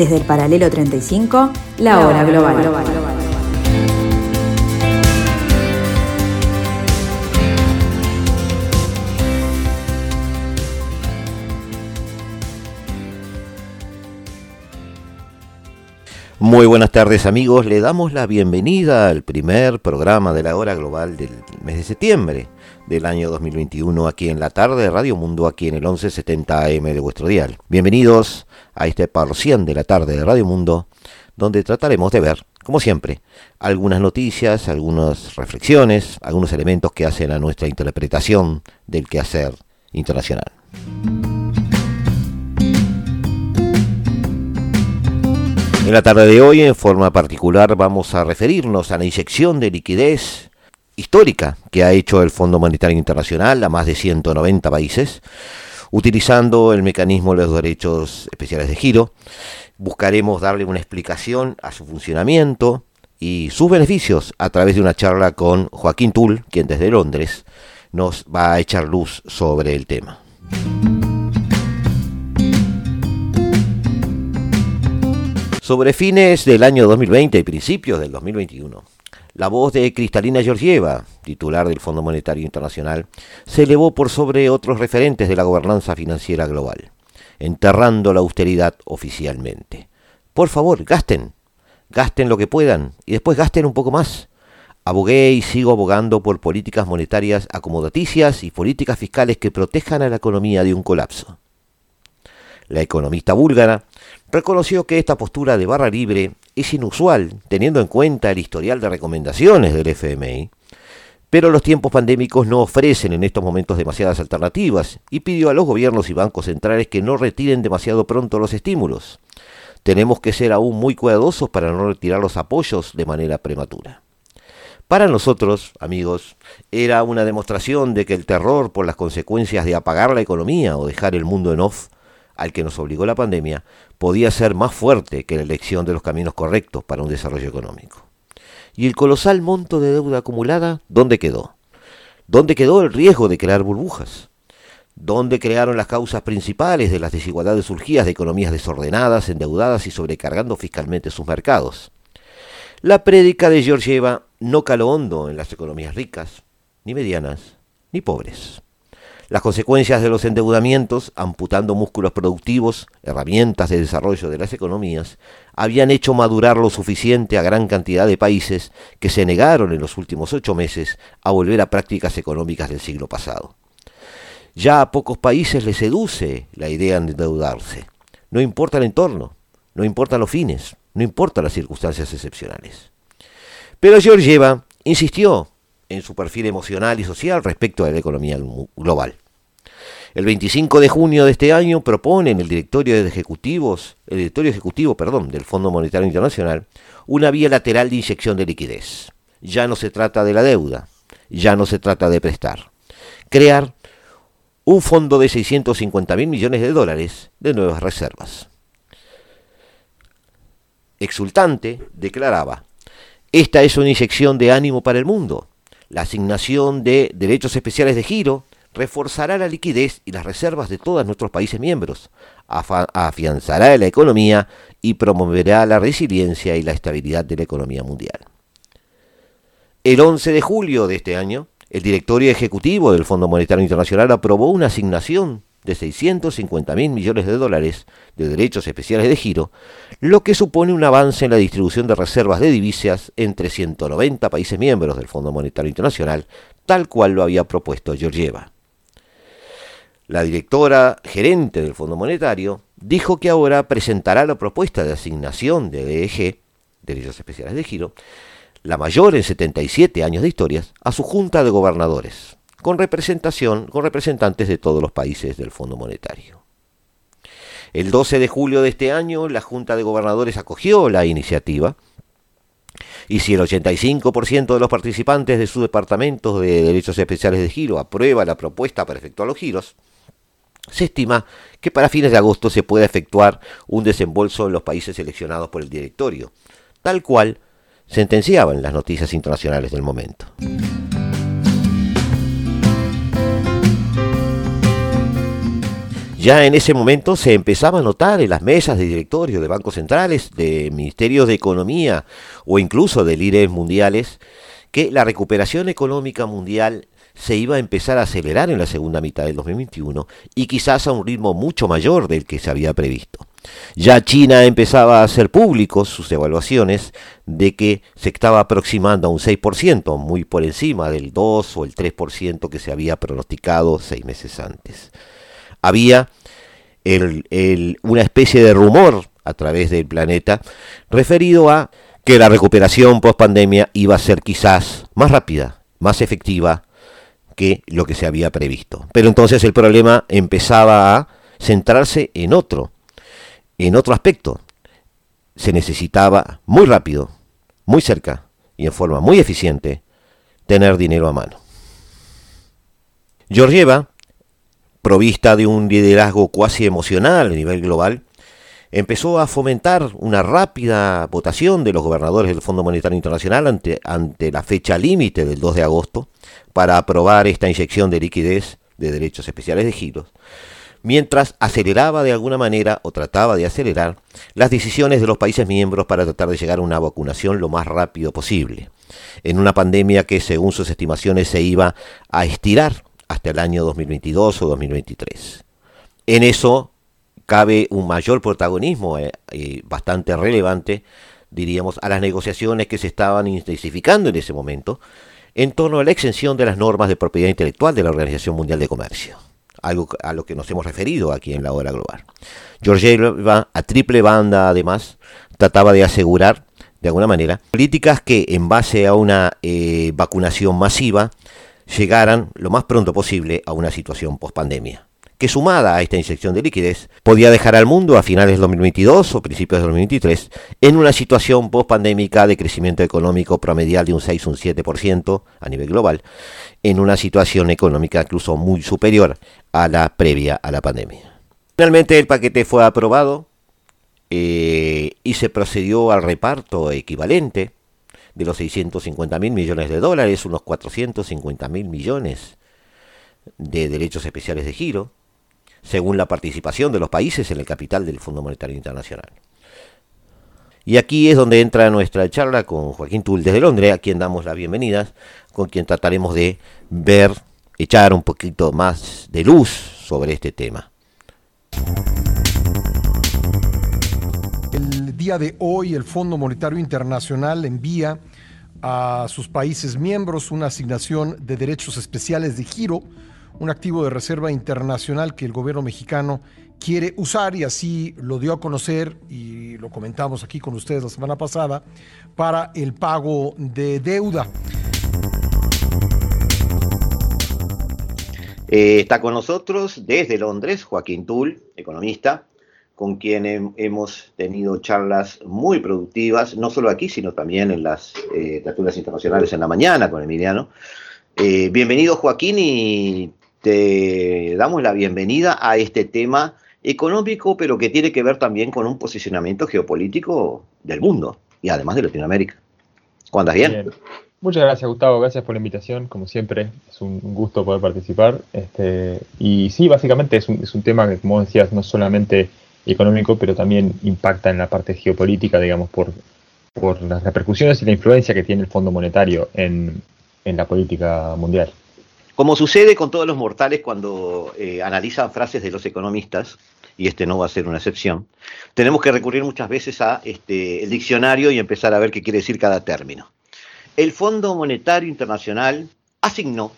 Desde el paralelo 35, la, hora global. Muy buenas tardes amigos, le damos la bienvenida al primer programa de la hora global del mes de septiembre del año 2021 aquí en la tarde de Radio Mundo, aquí en el 1170 AM de vuestro dial. Bienvenidos a este parcial de la tarde de Radio Mundo, donde trataremos de ver, como siempre, algunas noticias, algunas reflexiones, algunos elementos que hacen a nuestra interpretación del quehacer internacional. En la tarde de hoy, en forma particular, vamos a referirnos a la inyección de liquidez histórica que ha hecho el Fondo Monetario Internacional a más de 190 países, utilizando el mecanismo de los derechos especiales de giro. Buscaremos darle una explicación a su funcionamiento y sus beneficios a través de una charla con Joaquín Tull, quien desde Londres nos va a echar luz sobre el tema. Sobre fines del año 2020 y principios del 2021, la voz de Cristalina Georgieva, titular del Fondo Monetario Internacional, se elevó por sobre otros referentes de la gobernanza financiera global, enterrando la austeridad oficialmente. Por favor, gasten, gasten lo que puedan y después gasten un poco más. Abogué y sigo abogando por políticas monetarias acomodaticias y políticas fiscales que protejan a la economía de un colapso. La economista búlgara reconoció que esta postura de barra libre es inusual teniendo en cuenta el historial de recomendaciones del FMI, pero los tiempos pandémicos no ofrecen en estos momentos demasiadas alternativas y pidió a los gobiernos y bancos centrales que no retiren demasiado pronto los estímulos. Tenemos que ser aún muy cuidadosos para no retirar los apoyos de manera prematura. Para nosotros, amigos, era una demostración de que el terror por las consecuencias de apagar la economía o dejar el mundo en off al que nos obligó la pandemia podía ser más fuerte que la elección de los caminos correctos para un desarrollo económico. ¿Y el colosal monto de deuda acumulada, dónde quedó? ¿Dónde quedó el riesgo de crear burbujas? ¿Dónde crearon las causas principales de las desigualdades surgidas de economías desordenadas, endeudadas y sobrecargando fiscalmente sus mercados? La prédica de Georgieva no caló hondo en las economías ricas, ni medianas, ni pobres. Las consecuencias de los endeudamientos, amputando músculos productivos, herramientas de desarrollo de las economías, habían hecho madurar lo suficiente a gran cantidad de países que se negaron en los últimos ocho meses a volver a prácticas económicas del siglo pasado. Ya a pocos países les seduce la idea de endeudarse. No importa el entorno, no importan los fines, no importan las circunstancias excepcionales. Pero Georgieva insistió en su perfil emocional y social respecto a la economía global. El 25 de junio de este año propone en el directorio de ejecutivos, el directorio ejecutivo, perdón, del Fondo Monetario Internacional, una vía lateral de inyección de liquidez. Ya no se trata de la deuda, ya no se trata de prestar. Crear un fondo de 650 mil millones de dólares de nuevas reservas. Exultante, declaraba, esta es una inyección de ánimo para el mundo la asignación de derechos especiales de giro reforzará la liquidez y las reservas de todos nuestros países miembros, afianzará la economía y promoverá la resiliencia y la estabilidad de la economía mundial. El 11 de julio de este año, el directorio ejecutivo del Fondo Monetario Internacional aprobó una asignación de 650 mil millones de dólares de derechos especiales de giro, lo que supone un avance en la distribución de reservas de divisas entre 190 países miembros del Fondo Monetario Internacional, tal cual lo había propuesto Georgieva. La directora gerente del Fondo Monetario dijo que ahora presentará la propuesta de asignación de DEG, derechos especiales de giro, la mayor en 77 años de historias, a su junta de gobernadores con representación, con representantes de todos los países del Fondo Monetario. El 12 de julio de este año, la Junta de Gobernadores acogió la iniciativa y si el 85% de los participantes de sus departamentos de derechos especiales de giro aprueba la propuesta para efectuar los giros, se estima que para fines de agosto se pueda efectuar un desembolso en los países seleccionados por el directorio, tal cual sentenciaban las noticias internacionales del momento. Ya en ese momento se empezaba a notar en las mesas de directorio de bancos centrales, de ministerios de economía o incluso de líderes mundiales que la recuperación económica mundial se iba a empezar a acelerar en la segunda mitad del 2021 y quizás a un ritmo mucho mayor del que se había previsto. Ya China empezaba a hacer públicos sus evaluaciones de que se estaba aproximando a un 6%, muy por encima del 2 o el 3% que se había pronosticado seis meses antes. Había una especie de rumor a través del planeta referido a que la recuperación post pandemia iba a ser quizás más rápida, más efectiva que lo que se había previsto. Pero entonces el problema empezaba a centrarse en otro, en otro aspecto. Se necesitaba muy rápido, muy cerca y en forma muy eficiente tener dinero a mano. Georgieva, provista de un liderazgo cuasi emocional a nivel global, empezó a fomentar una rápida votación de los gobernadores del Fondo Monetario Internacional ante, ante la fecha límite del 2 de agosto para aprobar esta inyección de liquidez de derechos especiales de giros, mientras aceleraba de alguna manera o trataba de acelerar las decisiones de los países miembros para tratar de llegar a una vacunación lo más rápido posible, en una pandemia que según sus estimaciones se iba a estirar hasta el año 2022 o 2023. En eso cabe un mayor protagonismo eh, bastante relevante, diríamos, a las negociaciones que se estaban intensificando en ese momento en torno a la exención de las normas de propiedad intelectual de la Organización Mundial de Comercio, algo a lo que nos hemos referido aquí en la hora global. Georgieva, a triple banda además, trataba de asegurar, de alguna manera, políticas que en base a una eh, vacunación masiva llegaran lo más pronto posible a una situación post-pandemia que sumada a esta inyección de liquidez podía dejar al mundo a finales de 2022 o principios de 2023 en una situación post-pandémica de crecimiento económico promedial de un 6 o un 7% a nivel global, en una situación económica incluso muy superior a la previa a la pandemia. Finalmente el paquete fue aprobado eh, y se procedió al reparto equivalente de los 650 mil millones de dólares, unos 450 mil millones de derechos especiales de giro, según la participación de los países en el capital del Fondo Monetario Internacional. Y aquí es donde entra nuestra charla con Joaquín Tull desde Londres, a quien damos la bienvenida, con quien trataremos de ver, echar un poquito más de luz sobre este tema. El día de hoy el Fondo Monetario Internacional envía a sus países miembros una asignación de derechos especiales de giro un activo de reserva internacional que el gobierno mexicano quiere usar y así lo dio a conocer y lo comentamos aquí con ustedes la semana pasada para el pago de deuda. Eh, está con nosotros desde Londres Joaquín Tull, economista, con quien hemos tenido charlas muy productivas, no solo aquí, sino también en las eh, internacionales en la mañana con Emiliano. Eh, bienvenido Joaquín y te damos la bienvenida a este tema económico, pero que tiene que ver también con un posicionamiento geopolítico del mundo y además de Latinoamérica. ¿Cuántas bien? Muchas gracias, Gustavo. Gracias por la invitación. Como siempre, es un gusto poder participar. Este, y sí, básicamente es un, es un tema que, como decías, no solamente económico, pero también impacta en la parte geopolítica, digamos, por, por las repercusiones y la influencia que tiene el Fondo Monetario en, en la política mundial. Como sucede con todos los mortales cuando eh, analizan frases de los economistas, y este no va a ser una excepción, tenemos que recurrir muchas veces a este, el diccionario y empezar a ver qué quiere decir cada término. El Fondo Monetario Internacional asignó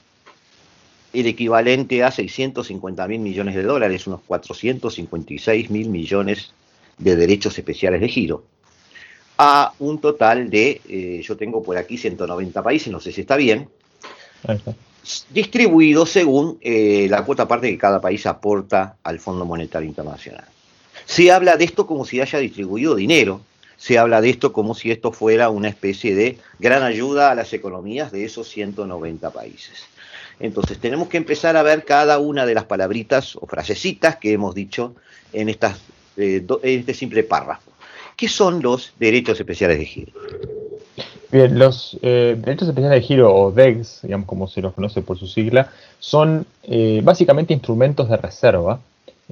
el equivalente a 650 mil millones de dólares, unos 456 mil millones de derechos especiales de giro, a un total de, eh, yo tengo por aquí 190 países, no sé si está bien, distribuido según eh, la cuota parte que cada país aporta al Fondo Monetario Internacional. Se habla de esto como si haya distribuido dinero, se habla de esto como si esto fuera una especie de gran ayuda a las economías de esos 190 países. Entonces tenemos que empezar a ver cada una de las palabritas o frasecitas que hemos dicho en, estas, eh, en este simple párrafo. ¿Qué son los derechos especiales de giro? Bien, los eh, derechos especiales de giro o DEGs, digamos como se los conoce por su sigla, son eh, básicamente instrumentos de reserva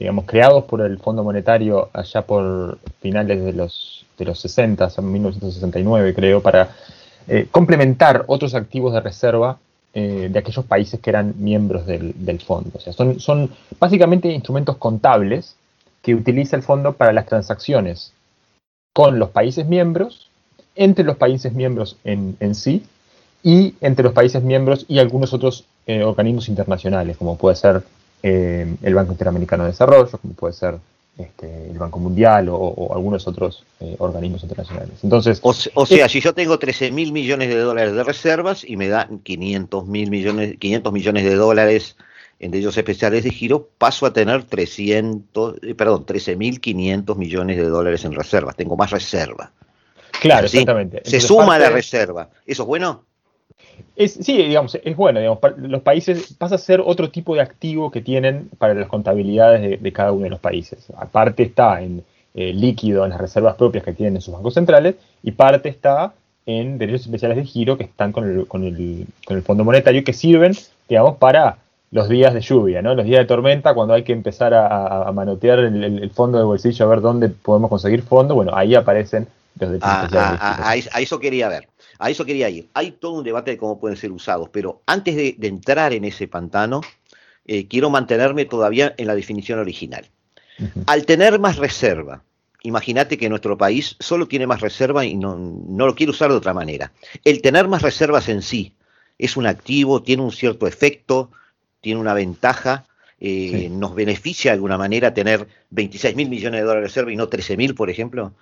digamos, creados por el Fondo Monetario allá por finales de los, de los 60, en 1969 creo, para eh, complementar otros activos de reserva eh, de aquellos países que eran miembros del, fondo. O sea, son, son básicamente instrumentos contables que utiliza el fondo para las transacciones con los países miembros, entre los países miembros en, sí y entre los países miembros y algunos otros eh, organismos internacionales, como puede ser eh, el Banco Interamericano de Desarrollo, como puede ser este, el Banco Mundial o, algunos otros eh, organismos internacionales. Entonces, o, sea, si yo tengo 13 mil millones de dólares de reservas y me dan 500 mil millones, 500 millones de dólares en ellos especiales de giro, paso a tener 300, eh, perdón, 13.500 millones de dólares en reservas. Tengo más reserva. Claro, exactamente. Se suma la reserva. ¿Eso es bueno? Es, sí, digamos, es bueno. Digamos, los países pasa a ser otro tipo de activo que tienen para las contabilidades de, cada uno de los países. Aparte está en eh, líquido en las reservas propias que tienen en sus bancos centrales y parte está en derechos especiales de giro que están con el, con el, con el Fondo Monetario que sirven, digamos, para los días de lluvia, ¿no? Los días de tormenta, cuando hay que empezar a, manotear el, fondo de bolsillo a ver dónde podemos conseguir fondo, bueno, ahí aparecen ah, ah, ah, a, eso quería ver, a eso quería ir. Hay todo un debate de cómo pueden ser usados, pero antes de, entrar en ese pantano, eh, quiero mantenerme todavía en la definición original. Al tener más reserva, imagínate que nuestro país solo tiene más reserva y no, no lo quiere usar de otra manera. El tener más reservas en sí es un activo, tiene un cierto efecto, tiene una ventaja, eh, nos beneficia de alguna manera tener 26 mil millones de dólares de reserva y no 13 mil, por ejemplo.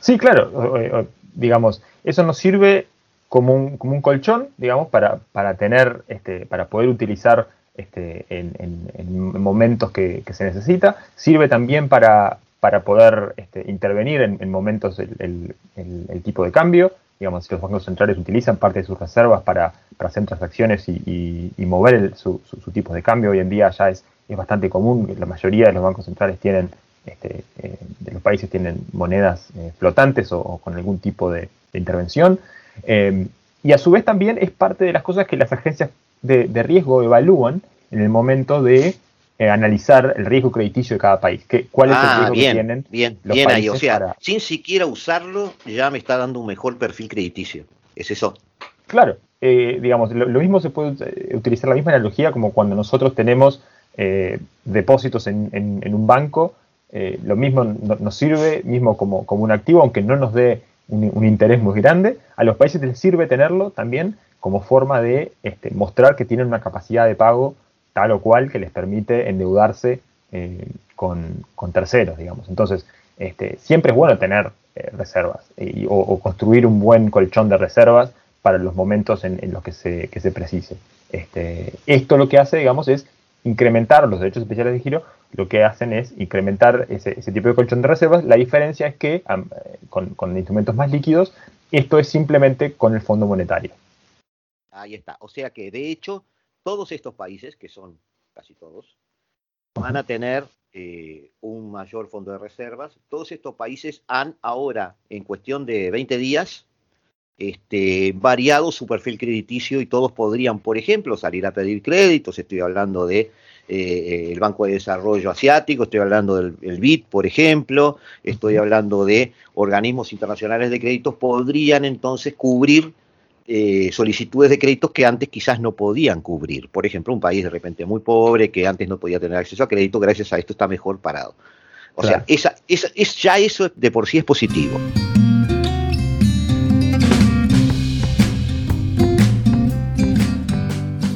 Sí, claro, digamos, eso nos sirve como un, como un colchón, digamos, para, para tener, este, para poder utilizar este, en, momentos que, se necesita. Sirve también para, para poder este, intervenir en, momentos el, tipo de cambio digamos, si los bancos centrales utilizan parte de sus reservas para, hacer transacciones y, mover su, tipo de cambio, hoy en día ya es, es bastante común, la mayoría de los bancos centrales tienen, este, eh, de los países tienen monedas eh, flotantes o, con algún tipo de, intervención. Eh, y a su vez también es parte de las cosas que las agencias de riesgo evalúan en el momento de eh, analizar el riesgo crediticio de cada país. Que, ¿Cuál es el ah, riesgo bien, que tienen bien, bien ahí. O sea, sin siquiera usarlo, ya me está dando un mejor perfil crediticio. ¿Es eso? Claro. Eh, digamos, lo, mismo se puede eh, utilizar la misma analogía como cuando nosotros tenemos depósitos en, un banco. Lo mismo nos sirve, mismo como, como un activo, aunque no nos dé un, interés muy grande. A los países les sirve tenerlo también como forma de este, mostrar que tienen una capacidad de pago tal o cual que les permite endeudarse eh, con, terceros, digamos. Entonces, este, siempre es bueno tener eh, reservas o, construir un buen colchón de reservas para los momentos en, los que se, que se precise. Este, esto lo que hace, digamos, es incrementar los derechos especiales de giro, lo que hacen es incrementar ese, tipo de colchón de reservas. La diferencia es que con, con instrumentos más líquidos, esto es simplemente con el Fondo Monetario. Ahí está. O sea que, de hecho, todos estos países, que son casi todos, van a tener eh, un mayor fondo de reservas. Todos estos países han ahora, en cuestión de 20 días, este, variado su perfil crediticio y todos podrían, por ejemplo, salir a pedir créditos. Estoy hablando de eh, el Banco de Desarrollo Asiático, estoy hablando del BID, por ejemplo, estoy hablando de organismos internacionales de créditos, podrían entonces cubrir eh, solicitudes de créditos que antes quizás no podían cubrir. Por ejemplo, un país de repente muy pobre que antes no podía tener acceso a crédito, gracias a esto está mejor parado. O sea, esa, es, ya eso de por sí es positivo.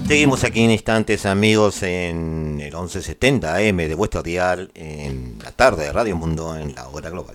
Seguimos aquí en instantes, amigos, en el 1170 AM de vuestro dial, en la tarde de Radio Mundo, en la hora global.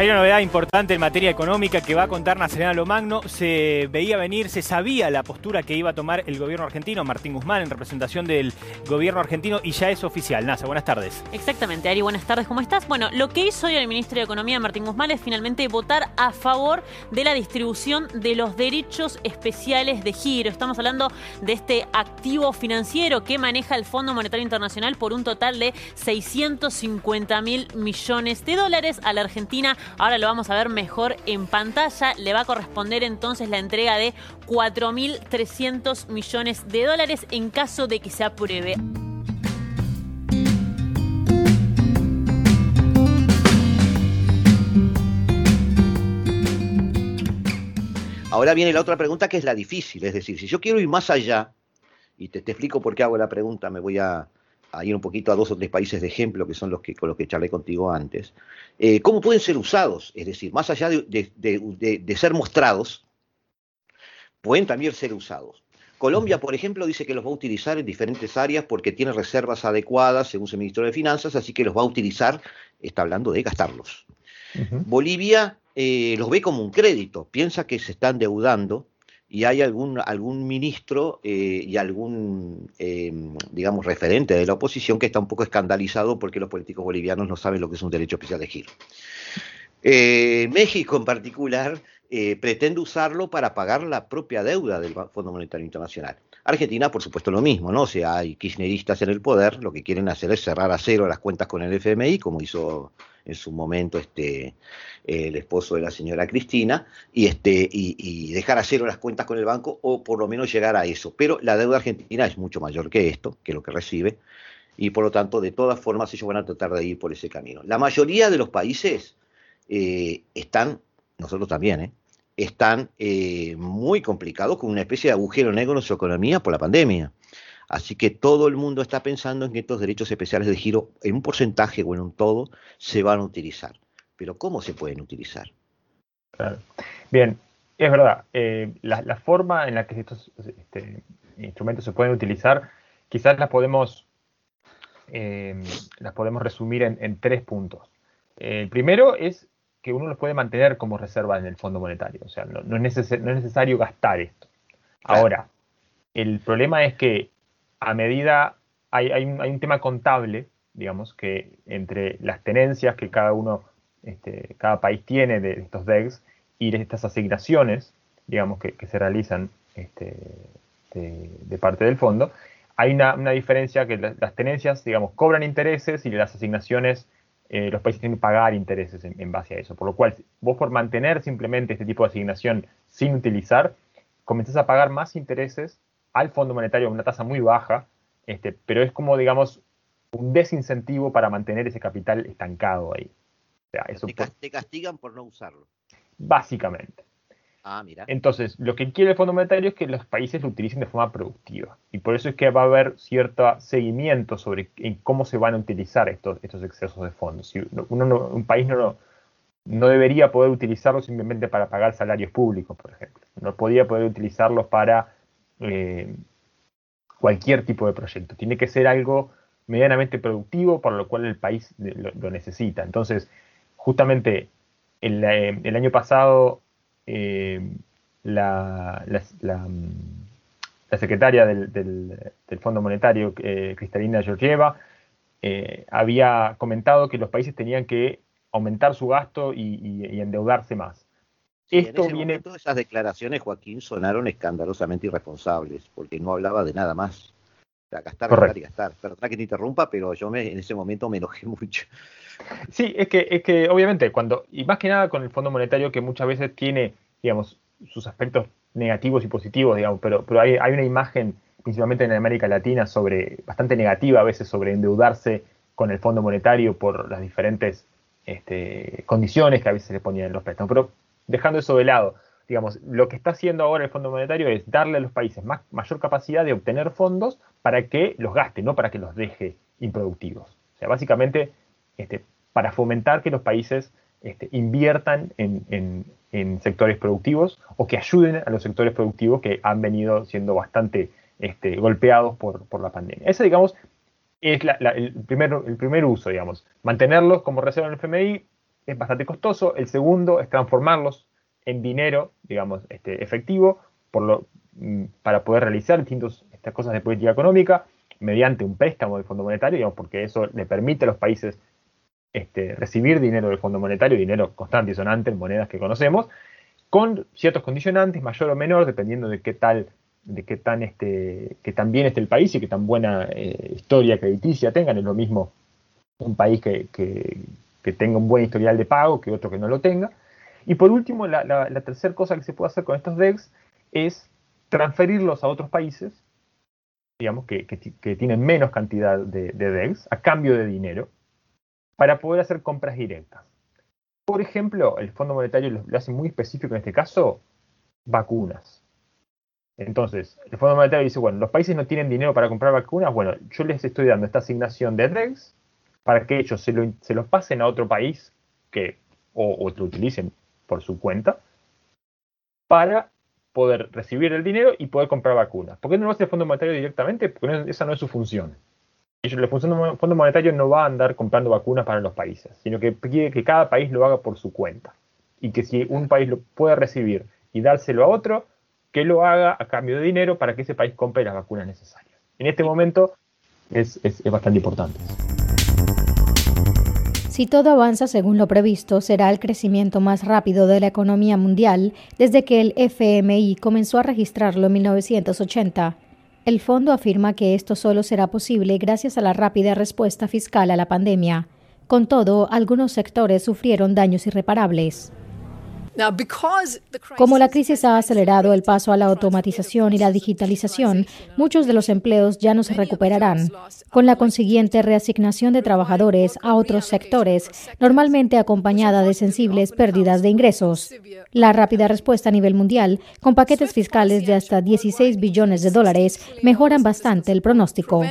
Hay una novedad importante en materia económica que va a contar Nacional Lomagno. Se veía venir, se sabía la postura que iba a tomar el gobierno argentino, Martín Guzmán, en representación del gobierno argentino, y ya es oficial. Nasa, buenas tardes. Exactamente, Ari, buenas tardes, ¿cómo estás? Bueno, lo que hizo hoy el ministro de Economía, Martín Guzmán, es finalmente votar a favor de la distribución de los derechos especiales de giro. Estamos hablando de este activo financiero que maneja el Fondo Monetario Internacional por un total de 650 mil millones de dólares a la Argentina Ahora lo vamos a ver mejor en pantalla. Le va a corresponder entonces la entrega de 4.300 millones de dólares en caso de que se apruebe. Ahora viene la otra pregunta que es la difícil, es decir, si yo quiero ir más allá, y te, te explico por qué hago la pregunta, me voy a, a ir un poquito a dos o tres países de ejemplo, que son los que, con los que charlé contigo antes, eh, cómo pueden ser usados, es decir, más allá de, ser mostrados, pueden también ser usados. Colombia, por ejemplo, dice que los va a utilizar en diferentes áreas porque tiene reservas adecuadas, según su ministro de Finanzas, así que los va a utilizar, está hablando de gastarlos. Bolivia eh, los ve como un crédito, piensa que se están deudando y hay algún, algún ministro eh, y algún, em, digamos, referente de la oposición que está un poco escandalizado porque los políticos bolivianos no saben lo que es un derecho especial de giro. Eh, México en particular eh, pretende usarlo para pagar la propia deuda del Fondo Monetario Internacional. Argentina, por supuesto, lo mismo, ¿no? O sea, hay kirchneristas en el poder, lo que quieren hacer es cerrar a cero las cuentas con el FMI, como hizo en su momento este, el esposo de la señora Cristina, y, este, y, dejar a cero las cuentas con el banco, o por lo menos llegar a eso. Pero la deuda argentina es mucho mayor que esto, que lo que recibe, y por lo tanto, de todas formas, ellos van a tratar de ir por ese camino. La mayoría de los países eh, están, nosotros también, ¿eh? están eh, muy complicados con una especie de agujero negro en su economía por la pandemia. Así que todo el mundo está pensando en que estos derechos especiales de giro, en un porcentaje o en un todo, se van a utilizar. Pero ¿cómo se pueden utilizar? Bien, es verdad. Eh, la, forma en la que estos este, instrumentos se pueden utilizar, quizás las podemos, eh, las podemos resumir en, tres puntos. El primero es que uno los puede mantener como reserva en el Fondo Monetario. O sea, no, es, necesario gastar esto. Ahora, el problema es que a medida hay, un, tema contable, digamos, que entre las tenencias que cada uno, este, cada país tiene de estos DEX y de estas asignaciones, digamos, que, se realizan este, de, parte del fondo, hay una, diferencia que las, tenencias, digamos, cobran intereses y las asignaciones, eh, los países tienen que pagar intereses en, base a eso. Por lo cual, vos por mantener simplemente este tipo de asignación sin utilizar, comenzás a pagar más intereses al Fondo Monetario a una tasa muy baja, este, pero es como, digamos, un desincentivo para mantener ese capital estancado ahí. O sea, eso te, castigan por no usarlo. Básicamente. Ah, mira. Entonces, lo que quiere el Fondo Monetario es que los países lo utilicen de forma productiva. Y por eso es que va a haber cierto seguimiento sobre en cómo se van a utilizar estos, estos excesos de fondos. Si uno un país no, no debería poder utilizarlos simplemente para pagar salarios públicos, por ejemplo. No podría poder utilizarlos para eh, cualquier tipo de proyecto. Tiene que ser algo medianamente productivo, por lo cual el país lo, necesita. Entonces, justamente el, eh, año pasado, eh, la, secretaria del, Fondo Monetario, Cristalina Georgieva, había comentado que los países tenían que aumentar su gasto y endeudarse más. Esto viene. Todas esas declaraciones, Joaquín, sonaron escandalosamente irresponsables, porque no hablaba de nada más. O sea, gastar, gastar y gastar. Perdona que te interrumpa, pero yo me, en ese momento me enojé mucho. Sí, es que, es que obviamente, cuando, y más que nada con el Fondo Monetario, que muchas veces tiene, digamos, sus aspectos negativos y positivos, digamos, pero, pero hay, hay una imagen, principalmente en América Latina, sobre, bastante negativa a veces sobre endeudarse con el Fondo Monetario por las diferentes este, condiciones que a veces se le ponían en los préstamos. Pero dejando eso de lado, digamos, lo que está haciendo ahora el Fondo Monetario es darle a los países más, mayor capacidad de obtener fondos para que los gaste, no para que los deje improductivos. O sea, básicamente, este, para fomentar que los países este, inviertan en, sectores productivos o que ayuden a los sectores productivos que han venido siendo bastante este, golpeados por, la pandemia. Ese, digamos, es el, primer, el primer uso, digamos. Mantenerlos como reserva en el FMI, es bastante costoso. El segundo es transformarlos en dinero, digamos, este, efectivo, por lo, mm, para poder realizar distintas estas cosas de política económica mediante un préstamo del Fondo Monetario, digamos, porque eso le permite a los países este, recibir dinero del Fondo Monetario, dinero constante y sonante en monedas que conocemos, con ciertos condicionantes, mayor o menor, dependiendo de qué tal, de qué tan este, que tan bien esté el país y qué tan buena eh, historia crediticia tengan. Es lo mismo un país que, tenga un buen historial de pago que otro que no lo tenga. Y por último, la, tercera cosa que se puede hacer con estos DEX es transferirlos a otros países, digamos, que, tienen menos cantidad de, de DEX a cambio de dinero para poder hacer compras directas. Por ejemplo, el Fondo Monetario lo, hace muy específico en este caso, vacunas. Entonces, el Fondo Monetario dice, bueno, los países no tienen dinero para comprar vacunas, bueno, yo les estoy dando esta asignación de DREX para que ellos se lo, se pasen a otro país que, o, o lo utilicen por su cuenta para poder recibir el dinero y poder comprar vacunas. ¿Por qué no lo hace el Fondo Monetario directamente? Porque esa no es su función el Fondo Monetario no va a andar comprando vacunas para los países, sino que quiere que cada país lo haga por su cuenta. Y que si un país lo puede recibir y dárselo a otro, que lo haga a cambio de dinero para que ese país compre las vacunas necesarias. En este momento es bastante importante. Si todo avanza según lo previsto, será el crecimiento más rápido de la economía mundial desde que el FMI comenzó a registrarlo en 1980. El fondo afirma que esto solo será posible gracias a la rápida respuesta fiscal a la pandemia. Con todo, algunos sectores sufrieron daños irreparables. Como la crisis ha acelerado el paso a la automatización y la digitalización, muchos de los empleos ya no se recuperarán, con la consiguiente reasignación de trabajadores a otros sectores, normalmente acompañada de sensibles pérdidas de ingresos. La rápida respuesta a nivel mundial, con paquetes fiscales de hasta 16 billones de dólares, mejoran bastante el pronóstico.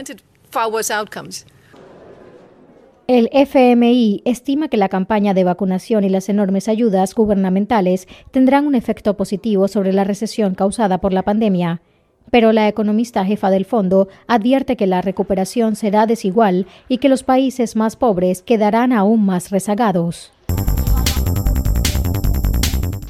El FMI estima que la campaña de vacunación y las enormes ayudas gubernamentales tendrán un efecto positivo sobre la recesión causada por la pandemia. Pero la economista jefa del fondo advierte que la recuperación será desigual y que los países más pobres quedarán aún más rezagados.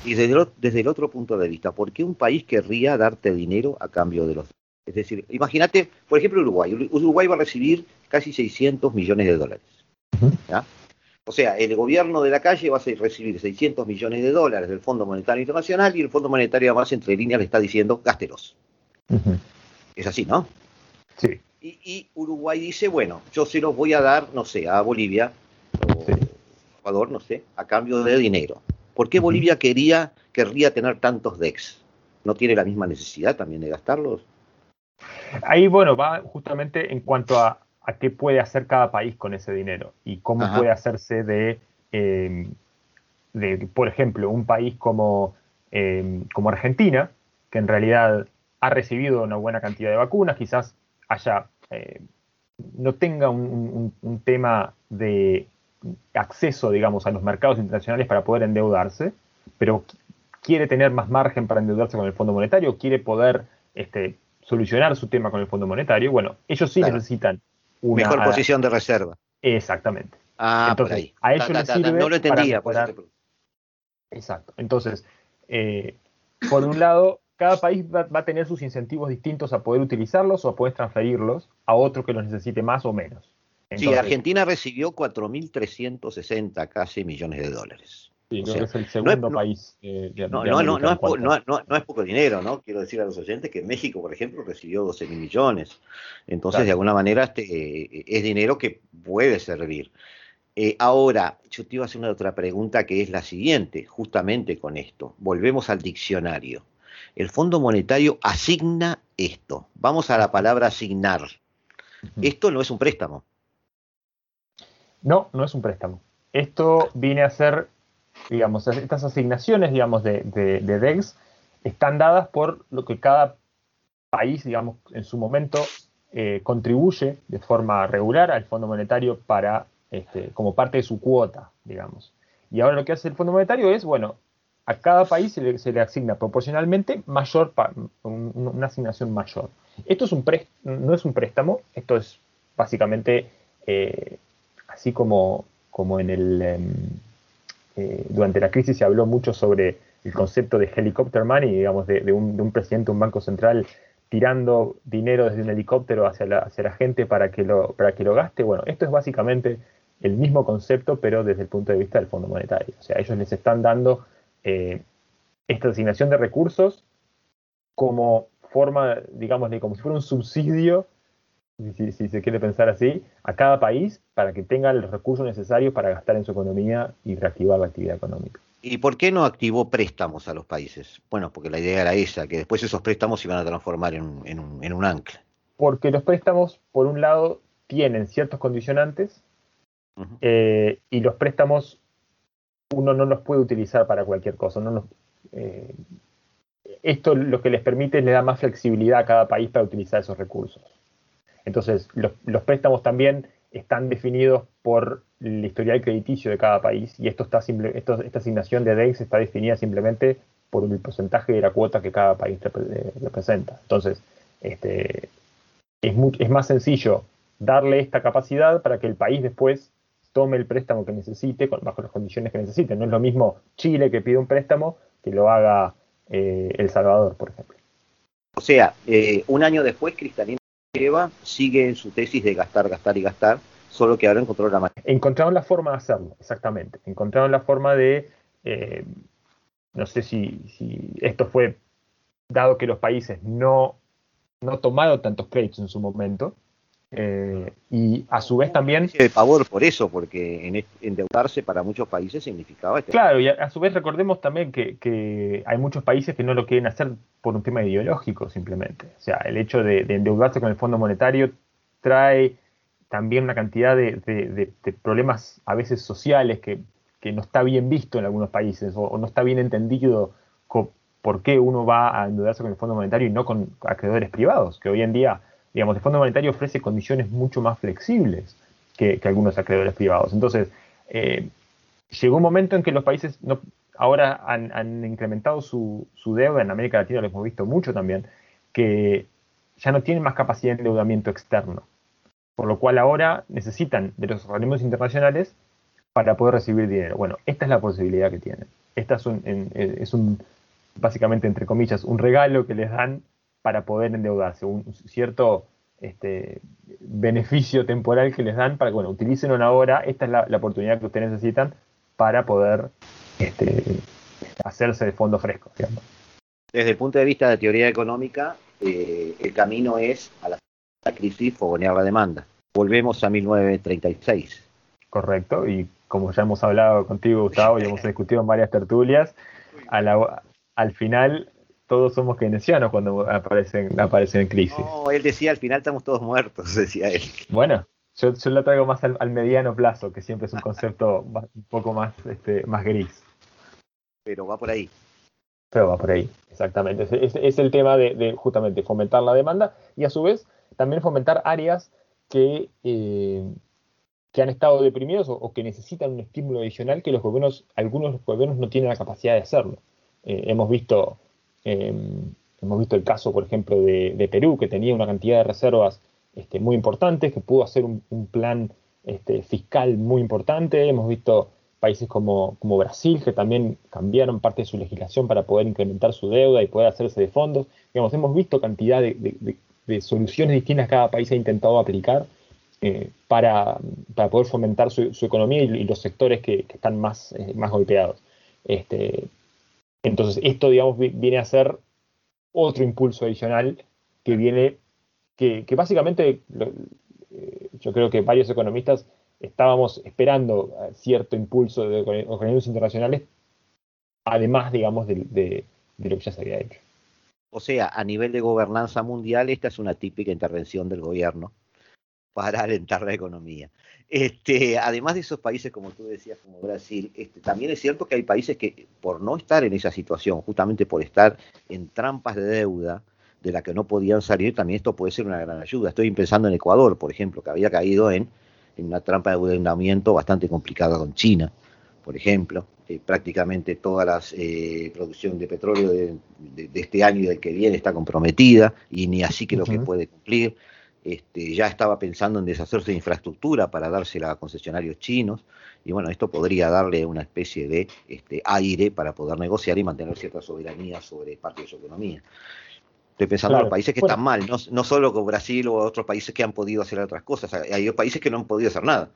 Y desde el, otro punto de vista, ¿por qué un país querría darte dinero a cambio de los... Es decir, imagínate, por ejemplo, Uruguay. Uruguay va a recibir casi 600 millones de dólares. O sea, el gobierno de la calle va a recibir 600 millones de dólares del Fondo Monetario Internacional y el Fondo Monetario además entre líneas le está diciendo gástelos. Es así, ¿no? Sí. Y, Uruguay dice, bueno, yo se los voy a dar, no sé, a Bolivia o Ecuador, no sé, a cambio de dinero. ¿Por qué Bolivia quería, querría tener tantos DEX? ¿No tiene la misma necesidad también de gastarlos? Ahí, bueno, va justamente en cuanto a, a qué puede hacer cada país con ese dinero y cómo puede hacerse de, em, de, por ejemplo, un país como, em, como Argentina, que en realidad ha recibido una buena cantidad de vacunas, quizás haya, eh, no tenga un, tema de acceso, digamos, a los mercados internacionales para poder endeudarse, pero quiere tener más margen para endeudarse con el Fondo Monetario, quiere poder este, solucionar su tema con el Fondo Monetario, bueno, ellos sí necesitan Mejor posición de reserva. Exactamente. Ah, Entonces, a ellos les sirve No lo entendía. Exacto. Entonces, eh, por un lado, cada país va, a tener sus incentivos distintos a poder utilizarlos o a poder transferirlos a otro que los necesite más o menos. sí, Argentina recibió 4.360 casi millones de dólares. Sí, creo que es el segundo país no, no, no, no, es poco dinero, ¿no? Quiero decir a los oyentes que México, por ejemplo, recibió 12 mil millones. Entonces, de alguna manera, este, es dinero que puede servir. Eh, ahora, yo te iba a hacer una otra pregunta que es la siguiente, justamente con esto. Volvemos al diccionario. El Fondo Monetario asigna esto. Vamos a la palabra asignar. Esto no es un préstamo. No, no es un préstamo. Esto viene a ser digamos, estas asignaciones, digamos, de, de, DEX están dadas por lo que cada país, digamos, en su momento eh, contribuye de forma regular al Fondo Monetario para, este, como parte de su cuota, digamos. Y ahora lo que hace el Fondo Monetario es, bueno, a cada país se le, asigna proporcionalmente mayor, una asignación mayor. Esto es un no es un préstamo, esto es básicamente eh, así como, como en el... Em, eh, durante la crisis se habló mucho sobre el concepto de helicopter money, digamos, de, un, presidente de un banco central tirando dinero desde un helicóptero hacia la, hacia la gente para que, lo, para que lo gaste. Bueno, esto es básicamente el mismo concepto, pero desde el punto de vista del Fondo Monetario. O sea, ellos les están dando eh, esta asignación de recursos como forma, digamos, como si fuera un subsidio, si, se quiere pensar así, a cada país para que tenga los recursos necesarios para gastar en su economía y reactivar la actividad económica. ¿Y por qué no activó préstamos a los países? Bueno, porque la idea era esa, que después esos préstamos se iban a transformar en, un, en un ancla. Porque los préstamos, por un lado, tienen ciertos condicionantes eh, y los préstamos uno no los puede utilizar para cualquier cosa. No eh, esto lo que les permite le da más flexibilidad a cada país para utilizar esos recursos. Entonces, los, préstamos también están definidos por el historial crediticio de cada país y esto está simple, esta asignación de DEX está definida simplemente por el porcentaje de la cuota que cada país eh, representa. Entonces, este, es, es más sencillo darle esta capacidad para que el país después tome el préstamo que necesite bajo las condiciones que necesite. No es lo mismo Chile que pide un préstamo que lo haga eh, El Salvador, por ejemplo. O sea, eh, un año después, Cristalina sigue en su tesis de gastar, gastar y gastar, solo que ahora encontró la manera. Encontraron la forma de hacerlo, exactamente. Encontraron la forma de, eh, no sé si, si, esto fue dado que los países no, no tomaron tantos créditos en su momento, eh, y a su vez también... De pavor por eso, porque endeudarse para muchos países significaba... Este claro, y a, su vez recordemos también que, hay muchos países que no lo quieren hacer por un tema ideológico simplemente. O sea, el hecho de, endeudarse con el Fondo Monetario trae también una cantidad de, problemas a veces sociales que, no está bien visto en algunos países o, no está bien entendido por qué uno va a endeudarse con el Fondo Monetario y no con acreedores privados, que hoy en día digamos, el Fondo Monetario ofrece condiciones mucho más flexibles que, algunos acreedores privados. Entonces, eh, llegó un momento en que los países no, ahora han, incrementado su, deuda, en América Latina lo hemos visto mucho también, que ya no tienen más capacidad de endeudamiento externo, por lo cual ahora necesitan de los organismos internacionales para poder recibir dinero. Bueno, esta es la posibilidad que tienen. Esta es un, es un básicamente, entre comillas, un regalo que les dan para poder endeudarse, un cierto este, beneficio temporal que les dan para que, bueno, utilicen ahora, esta es la, oportunidad que ustedes necesitan para poder este, hacerse de fondo fresco. Desde el punto de vista de teoría económica, eh, el camino es a la, crisis fogonear la demanda. Volvemos a 1936. Correcto, y como ya hemos hablado contigo, Gustavo, y hemos discutido en varias tertulias, al final todos somos keynesianos cuando aparecen, aparecen en crisis. No, él decía al final estamos todos muertos, decía él. Bueno, yo, lo traigo más al, mediano plazo, que siempre es un concepto un poco más, este, más gris. Pero va por ahí. Pero va por ahí, exactamente. Es, el tema de, justamente fomentar la demanda y a su vez también fomentar áreas que, eh, que han estado deprimidos o, que necesitan un estímulo adicional que los gobiernos, algunos gobiernos no tienen la capacidad de hacerlo. Eh, hemos visto Em, hemos visto el caso, por ejemplo, de, Perú, que tenía una cantidad de reservas este, muy importantes, que pudo hacer un, plan este, fiscal muy importante. Hemos visto países como, Brasil, que también cambiaron parte de su legislación para poder incrementar su deuda y poder hacerse de fondos. Digamos, hemos visto cantidad de, soluciones distintas que cada país ha intentado aplicar eh, para, poder fomentar su, economía y, los sectores que, están más, eh, golpeados. Este, entonces, esto, digamos, viene a ser otro impulso adicional que viene, que, básicamente eh, yo creo que varios economistas estábamos esperando cierto impulso de organismos internacionales, además, digamos, de, de, lo que ya se había hecho. O sea, a nivel de gobernanza mundial, esta es una típica intervención del gobierno para alentar la economía. Este, además de esos países, como tú decías, como Brasil, este, también es cierto que hay países que, por no estar en esa situación, justamente por estar en trampas de deuda de la que no podían salir, también esto puede ser una gran ayuda. Estoy pensando en Ecuador, por ejemplo, que había caído en, una trampa de endeudamiento bastante complicada con China, por ejemplo. prácticamente toda la eh, producción de petróleo de, este año y del que viene está comprometida y ni así creo que puede cumplir. Este, ya estaba pensando en deshacerse de infraestructura para dársela a concesionarios chinos, y bueno, esto podría darle una especie de este, aire para poder negociar y mantener cierta soberanía sobre parte de su economía. Estoy pensando en los países que están mal, no, no, solo con Brasil o otros países que han podido hacer otras cosas, hay países que no han podido hacer nada.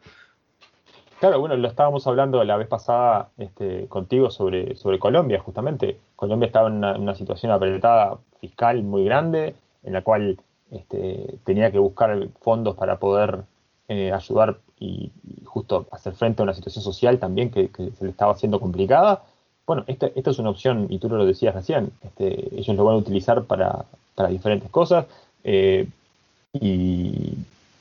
Claro, bueno, lo estábamos hablando la vez pasada este, contigo sobre, sobre Colombia, justamente. Colombia estaba en una, situación apretada fiscal muy grande, en la cual este, tenía que buscar fondos para poder eh, ayudar y, justo hacer frente a una situación social también que, se le estaba haciendo complicada. Bueno, esta, esta, es una opción, y tú lo decías recién, este, ellos lo van a utilizar para, para diferentes cosas, eh, y,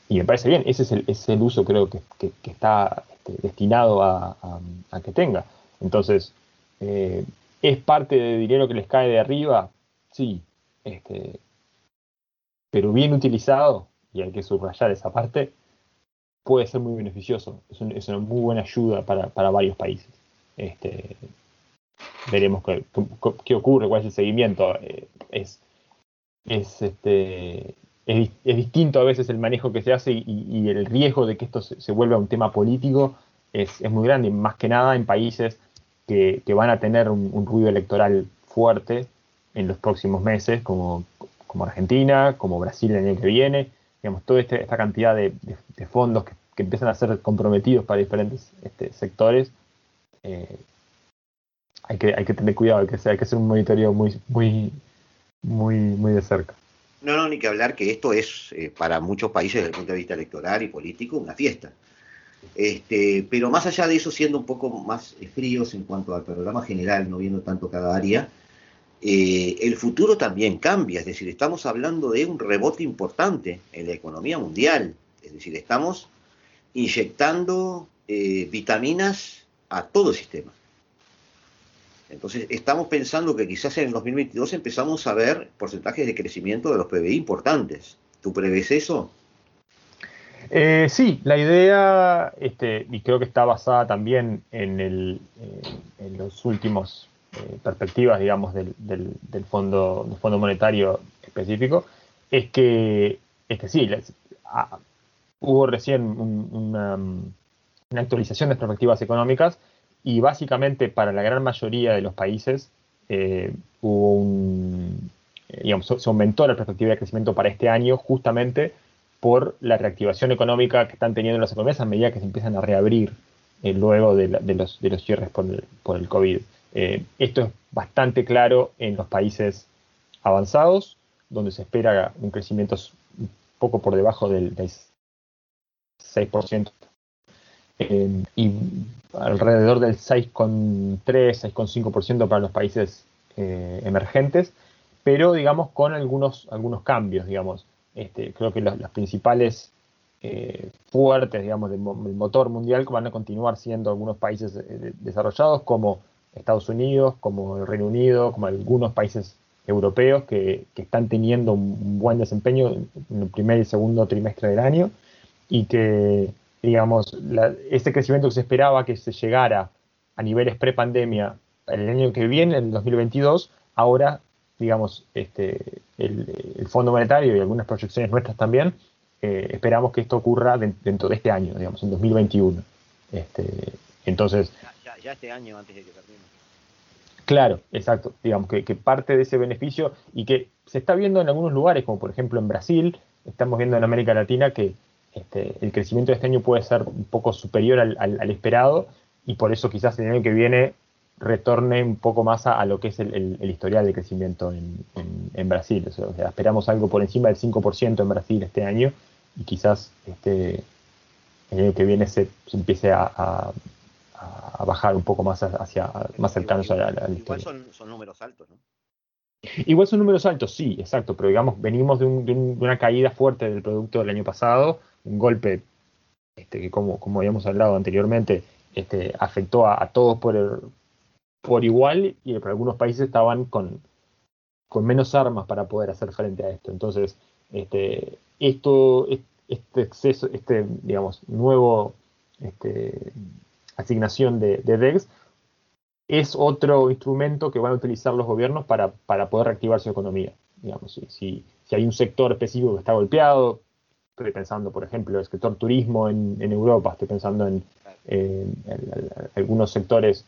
me parece bien, ese es el, es el uso creo que, que está este, destinado a, que tenga. Entonces, eh, ¿es parte de dinero que les cae de arriba? Sí, este, pero bien utilizado, y hay que subrayar esa parte, puede ser muy beneficioso. Es, una muy buena ayuda para, varios países. Este, veremos qué, ocurre, cuál es el seguimiento. Eh, es, es, este, es, distinto a veces el manejo que se hace y, el riesgo de que esto se, vuelva un tema político es, muy grande, más que nada en países que, van a tener un, ruido electoral fuerte en los próximos meses, como, como Argentina, como Brasil el año que viene, digamos, toda este, esta cantidad de, fondos que, empiezan a ser comprometidos para diferentes este, sectores. Eh, hay que, hay que tener cuidado, hay que, hay que hacer un monitoreo muy, muy, muy, muy de cerca. No, no, ni que hablar que esto es eh, para muchos países desde el punto de vista electoral y político una fiesta. Este, pero más allá de eso, siendo un poco más fríos en cuanto al programa general, no viendo tanto cada área, eh, el futuro también cambia, es decir, estamos hablando de un rebote importante en la economía mundial, es decir, estamos inyectando eh, vitaminas a todo el sistema. Entonces, estamos pensando que quizás en el 2022 empezamos a ver porcentajes de crecimiento de los PBI importantes. ¿Tú prevés eso? Eh, sí, la idea, este, y creo que está basada también en, en los últimos eh, perspectivas, digamos, del, del, fondo, del Fondo Monetario específico, es que, es que sí, hubo recién una, una actualización de perspectivas económicas y básicamente para la gran mayoría de los países eh, hubo un, eh, digamos, se aumentó la perspectiva de crecimiento para este año justamente por la reactivación económica que están teniendo las economías a medida que se empiezan a reabrir eh, luego de, los, de, los, cierres por el, por el COVID. Esto es bastante claro en los países avanzados, donde se espera un crecimiento un poco por debajo del, del 6% eh, y alrededor del 6,3, 6,5% para los países eh, emergentes, pero digamos con algunos, algunos cambios, digamos. Este, creo que los, principales eh, fuertes, digamos, del, motor mundial van a continuar siendo algunos países desarrollados como Estados Unidos, como el Reino Unido, como algunos países europeos que, que están teniendo un buen desempeño en el primer y segundo trimestre del año y que digamos, este crecimiento que se esperaba que se llegara a niveles pre-pandemia el año que viene, en 2022, ahora, digamos, este, el, Fondo Monetario y algunas proyecciones nuestras también, eh, esperamos que esto ocurra dentro de este año, digamos, en 2021. Este, entonces... Ya, este año antes de que termine. Claro, exacto. Digamos que, parte de ese beneficio y que se está viendo en algunos lugares, como por ejemplo en Brasil, estamos viendo en América Latina que este, el crecimiento de este año puede ser un poco superior al, esperado y por eso quizás el año que viene retorne un poco más a, lo que es el, historial de crecimiento en, Brasil. O sea, esperamos algo por encima del 5% en Brasil este año y quizás este, el año que viene se, empiece a, bajar un poco más hacia más cercanos a la, Igual son, números altos, ¿no? Igual son números altos, sí, exacto, pero digamos, venimos de, de, una caída fuerte del producto del año pasado un golpe este, que, como, como habíamos hablado anteriormente, este, afectó a, todos por, por igual y algunos países estaban con, con menos armas para poder hacer frente a esto. Entonces, este, esto, este exceso, este, digamos, nuevo este, asignación de, de DEX es otro instrumento que van a utilizar los gobiernos para, para poder reactivar su economía. Digamos, si, si, hay un sector específico que está golpeado, estoy pensando, por ejemplo, el sector turismo en, Europa, estoy pensando en, algunos sectores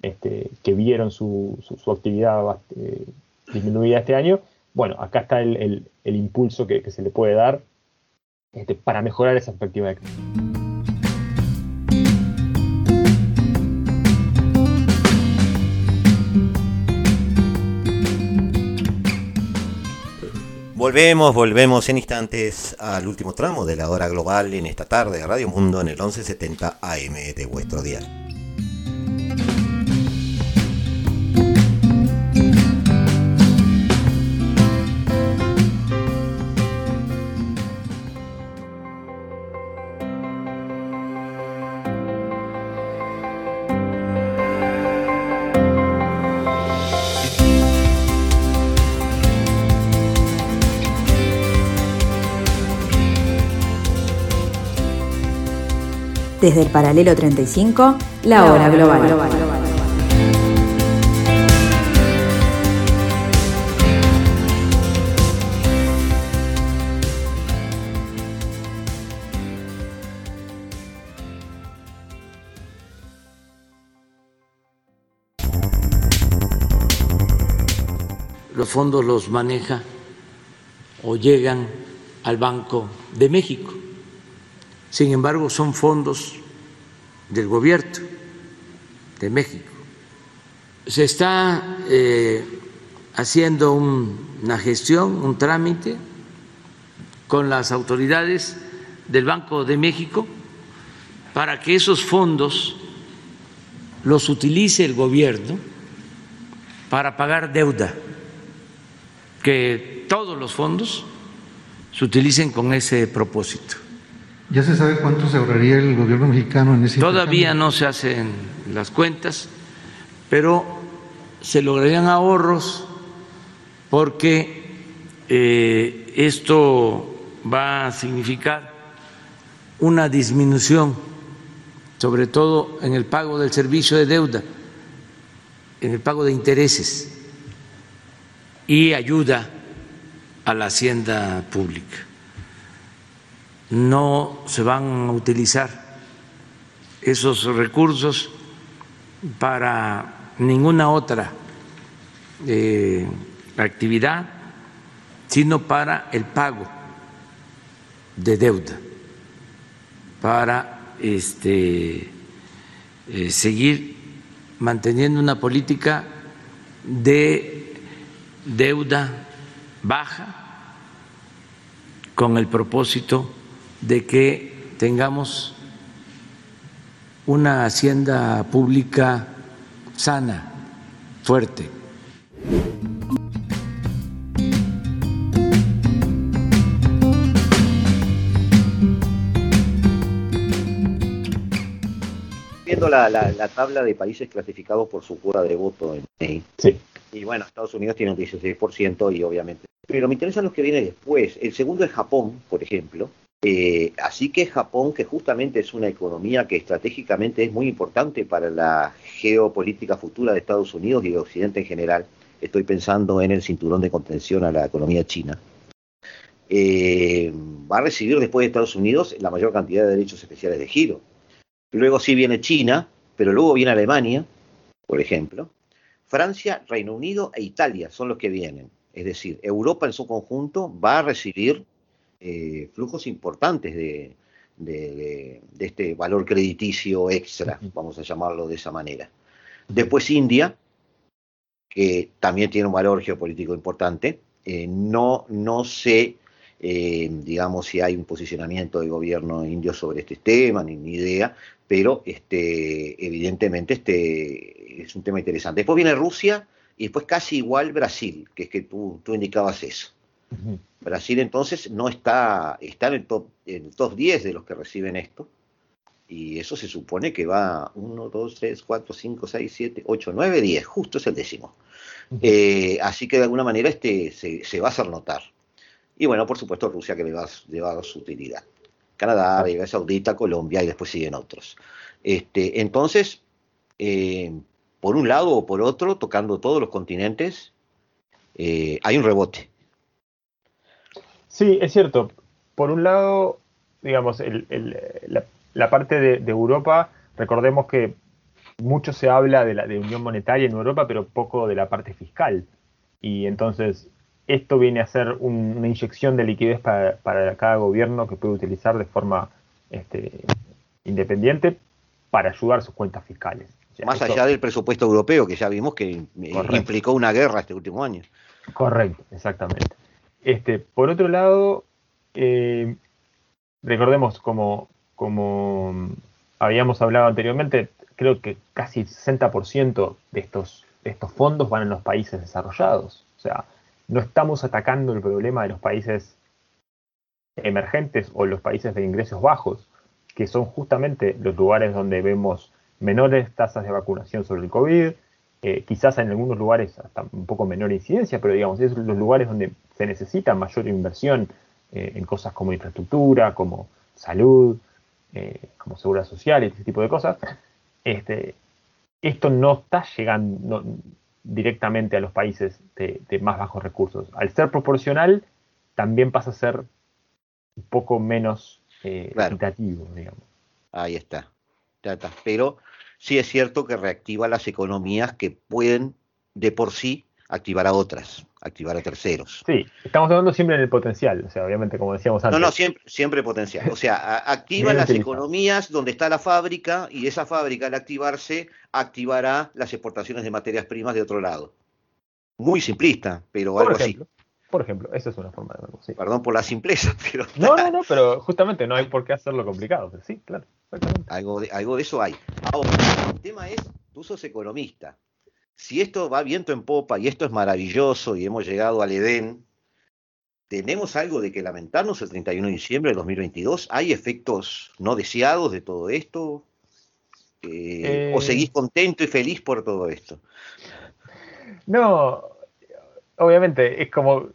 este, que vieron su, su, actividad eh, disminuida este año. Bueno, acá está el, impulso que, se le puede dar este, para mejorar esa perspectiva de Volvemos, volvemos en instantes al último tramo de la hora global en esta tarde de Radio Mundo en el 1170 AM de vuestro día. Desde el paralelo 35, la hora global. Los fondos los maneja o llegan al Banco de México sin embargo, son fondos del gobierno de México. Se está eh, haciendo una gestión, un trámite con las autoridades del Banco de México para que esos fondos los utilice el gobierno para pagar deuda, que todos los fondos se utilicen con ese propósito. ¿Ya se sabe cuánto se ahorraría el gobierno mexicano en ese Todavía no se hacen las cuentas, pero se lograrían ahorros porque eh, esto va a significar una disminución, sobre todo en el pago del servicio de deuda, en el pago de intereses y ayuda a la hacienda pública no se van a utilizar esos recursos para ninguna otra eh, actividad, sino para el pago de deuda, para este, eh, seguir manteniendo una política de deuda baja con el propósito de que tengamos una hacienda pública sana, fuerte. Viendo la, la, tabla de países clasificados por su cura de voto en. Sí. Y bueno, Estados Unidos tiene un 16% y obviamente. Pero me interesan los que vienen después. El segundo es Japón, por ejemplo, eh, así que Japón, que justamente es una economía que estratégicamente es muy importante para la geopolítica futura de Estados Unidos y de Occidente en general, estoy pensando en el cinturón de contención a la economía china, eh, va a recibir después de Estados Unidos la mayor cantidad de derechos especiales de giro. Luego sí viene China, pero luego viene Alemania, por ejemplo. Francia, Reino Unido e Italia son los que vienen. Es decir, Europa en su conjunto va a recibir eh, flujos importantes de, este valor crediticio extra, vamos a llamarlo de esa manera. Después India, que también tiene un valor geopolítico importante, eh, no, no sé, eh, digamos, si hay un posicionamiento del gobierno indio sobre este tema, ni, ni idea, pero este, evidentemente este es un tema interesante. Después viene Rusia y después casi igual Brasil, que es que tú, tú indicabas eso. Brasil entonces no está, está en el top, en el top 10 de los que reciben esto. Y eso se supone que va 1, 2, 3, 4, 5, 6, 7, 8, 9, 10, justo es el décimo. Eh, así que de alguna manera este se, va a hacer notar. Y bueno, por supuesto Rusia que le va, a dar su utilidad. Canadá, Arabia Saudita, Colombia y después siguen otros. Este, entonces, eh, por un lado o por otro, tocando todos los continentes, eh, hay un rebote. Sí, es cierto. por un lado, digamos, la, parte de, Europa, recordemos que mucho se habla de la de unión monetaria en Europa, pero poco de la parte fiscal. Y entonces, esto viene a ser una inyección de liquidez para, cada gobierno que puede utilizar de forma este, independiente para ayudar sus cuentas fiscales. Más allá del presupuesto europeo, que ya vimos que implicó una guerra este último año. Correcto, exactamente. Este, por otro lado, eh, recordemos como, habíamos hablado anteriormente, creo que casi el 60% de estos, de estos fondos van en los países desarrollados. O sea, no estamos atacando el problema de los países emergentes o los países de ingresos bajos, que son justamente los lugares donde vemos menores tasas de vacunación sobre el COVID, eh, quizás en algunos lugares hasta un poco menor incidencia, pero digamos, es los lugares donde se necesita mayor inversión eh, en cosas como infraestructura, como salud, eh, como seguridad social y ese tipo de cosas. Este, esto no está llegando directamente a los países de, más bajos recursos. Al ser proporcional, también pasa a ser un poco menos equitativo, digamos. Ahí está. Pero sí es cierto que reactiva las economías que pueden de por sí activar a otras, activar a terceros. Sí, estamos hablando siempre en el potencial, o sea, obviamente como decíamos antes. No, no, siempre, siempre potencial. O sea, activa las economías donde está la fábrica y esa fábrica al activarse activará las exportaciones de materias primas de otro lado. Muy simplista, pero algo así. Por ejemplo, esa es una forma de verlo. Sí. Perdón por la simpleza, pero. No, no, no, pero justamente no hay por qué hacerlo complicado. sí, claro. Algo de, algo de eso hay. Ahora, el tema es, tú sos economista. Si esto va viento en popa y esto es maravilloso y hemos llegado al Edén, ¿tenemos algo de que lamentarnos el 31 de diciembre de 2022? ¿Hay efectos no deseados de todo esto? Eh, ¿O eh. seguís contento y feliz por todo esto? No, obviamente es como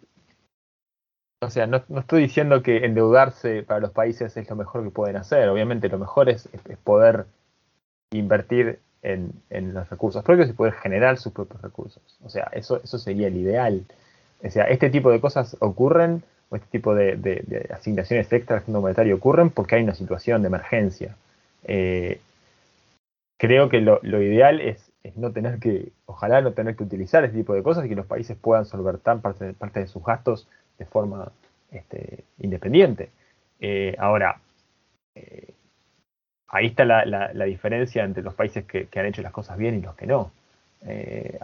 o sea, no, estoy diciendo que endeudarse para los países es lo mejor que pueden hacer. Obviamente lo mejor es, poder invertir en, los recursos propios y poder generar sus propios recursos. O sea, eso, eso sería el ideal. O sea, este tipo de cosas ocurren, o este tipo de, asignaciones extra al Fondo Monetario ocurren porque hay una situación de emergencia. Eh, creo que lo, ideal es, no tener que, ojalá no tener que utilizar este tipo de cosas y que los países puedan solventar parte, parte de sus gastos de forma este, independiente. Eh, ahora, eh, ahí está la, diferencia entre los países que, han hecho las cosas bien y los que no. Eh,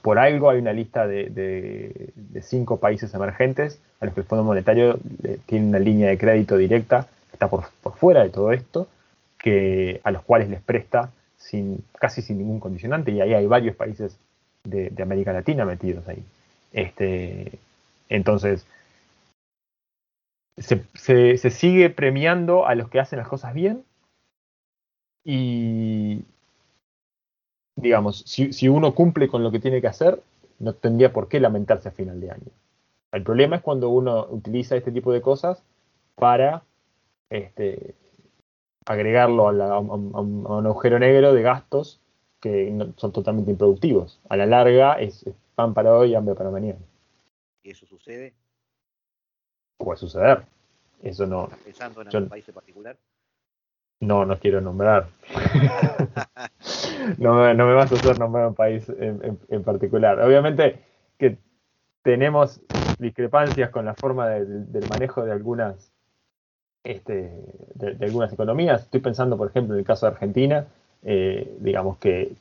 por algo hay una lista de, cinco países emergentes a los que el Fondo Monetario tiene una línea de crédito directa está por, fuera de todo esto, que, a los cuales les presta sin, casi sin ningún condicionante, y ahí hay varios países de, América Latina metidos ahí. Este, entonces, se, sigue premiando a los que hacen las cosas bien y, digamos, si, uno cumple con lo que tiene que hacer, no tendría por qué lamentarse a final de año. El problema es cuando uno utiliza este tipo de cosas para este, agregarlo a, un, agujero negro de gastos que son totalmente improductivos. A la larga es pan para hoy y hambre para mañana. ¿Y eso sucede? Puede suceder. Eso no. ¿Pensando en algún país en particular? No, no quiero nombrar. no, me, no, me, vas a hacer nombrar un país en, particular. Obviamente que tenemos discrepancias con la forma del manejo de algunas este, de, algunas economías. Estoy pensando, por ejemplo, en el caso de Argentina, eh, digamos que,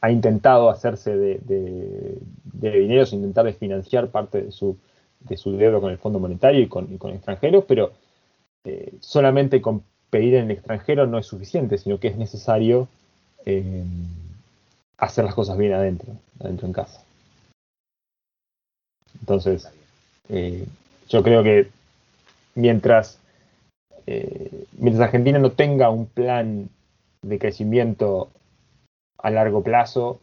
ha intentado hacerse de, de, de dinero, intentar desfinanciar parte de su de su deuda con el Fondo Monetario y con, extranjeros, pero eh, solamente con pedir en el extranjero no es suficiente, sino que es necesario eh, hacer las cosas bien adentro, adentro en casa. Entonces, eh, yo creo que mientras, mientras Argentina no tenga un plan de crecimiento a largo plazo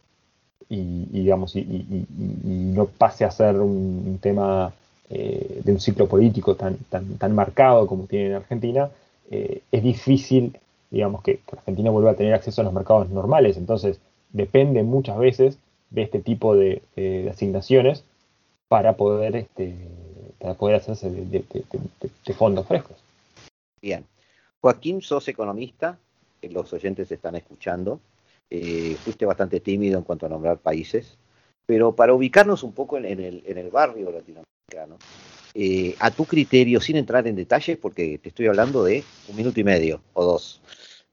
y, digamos y, no pase a ser un tema eh, de un ciclo político tan, tan, tan marcado como tiene en Argentina, eh, es difícil, digamos, que, Argentina vuelva a tener acceso a los mercados normales. Entonces, depende muchas veces de este tipo de, asignaciones para poder este, para poder hacerse de, fondos frescos. Bien. Joaquín, sos economista, los oyentes están escuchando. Eh, fuiste bastante tímido en cuanto a nombrar países, pero para ubicarnos un poco en, el, en el, barrio latinoamericano, eh, a tu criterio, sin entrar en detalles, porque te estoy hablando de un minuto y medio o dos,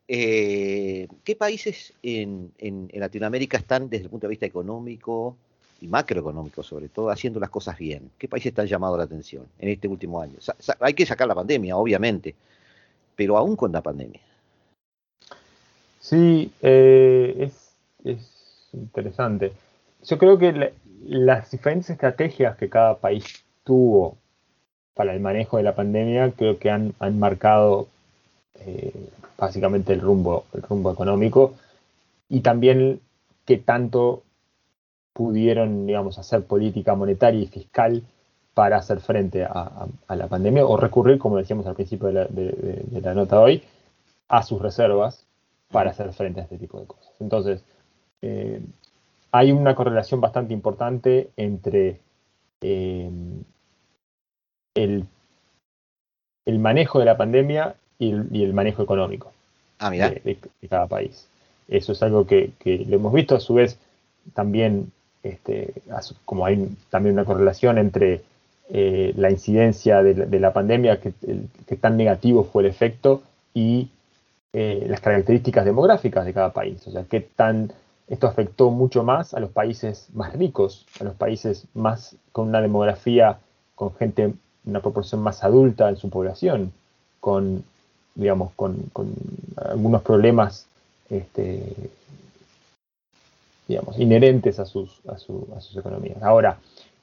eh, ¿qué países en, en, Latinoamérica están desde el punto de vista económico y macroeconómico, sobre todo, haciendo las cosas bien? ¿Qué países están llamando la atención en este último año? hay que sacar la pandemia, obviamente, pero aún con la pandemia. Sí, eh, es, interesante. Yo creo que las diferentes estrategias que cada país tuvo para el manejo de la pandemia creo que han, marcado eh, básicamente el rumbo, el rumbo económico y también que tanto pudieron, digamos, hacer política monetaria y fiscal para hacer frente a, la pandemia o recurrir, como decíamos al principio de la, de la nota hoy, a sus reservas para hacer frente a este tipo de cosas. Entonces, eh, hay una correlación bastante importante entre eh, el, el, manejo de la pandemia y el, manejo económico ah, de, cada país. Eso es algo que, lo hemos visto, a su vez también, este, como hay también una correlación entre eh, la incidencia de la, pandemia, que, que, tan negativo fue el efecto, y eh, las características demográficas de cada país. O sea, qué tan esto afectó mucho más a los países más ricos, a los países más con una demografía, con gente, una proporción más adulta en su población, con, digamos, con, algunos problemas, este, digamos, inherentes a sus, a, a sus economías. Ahora,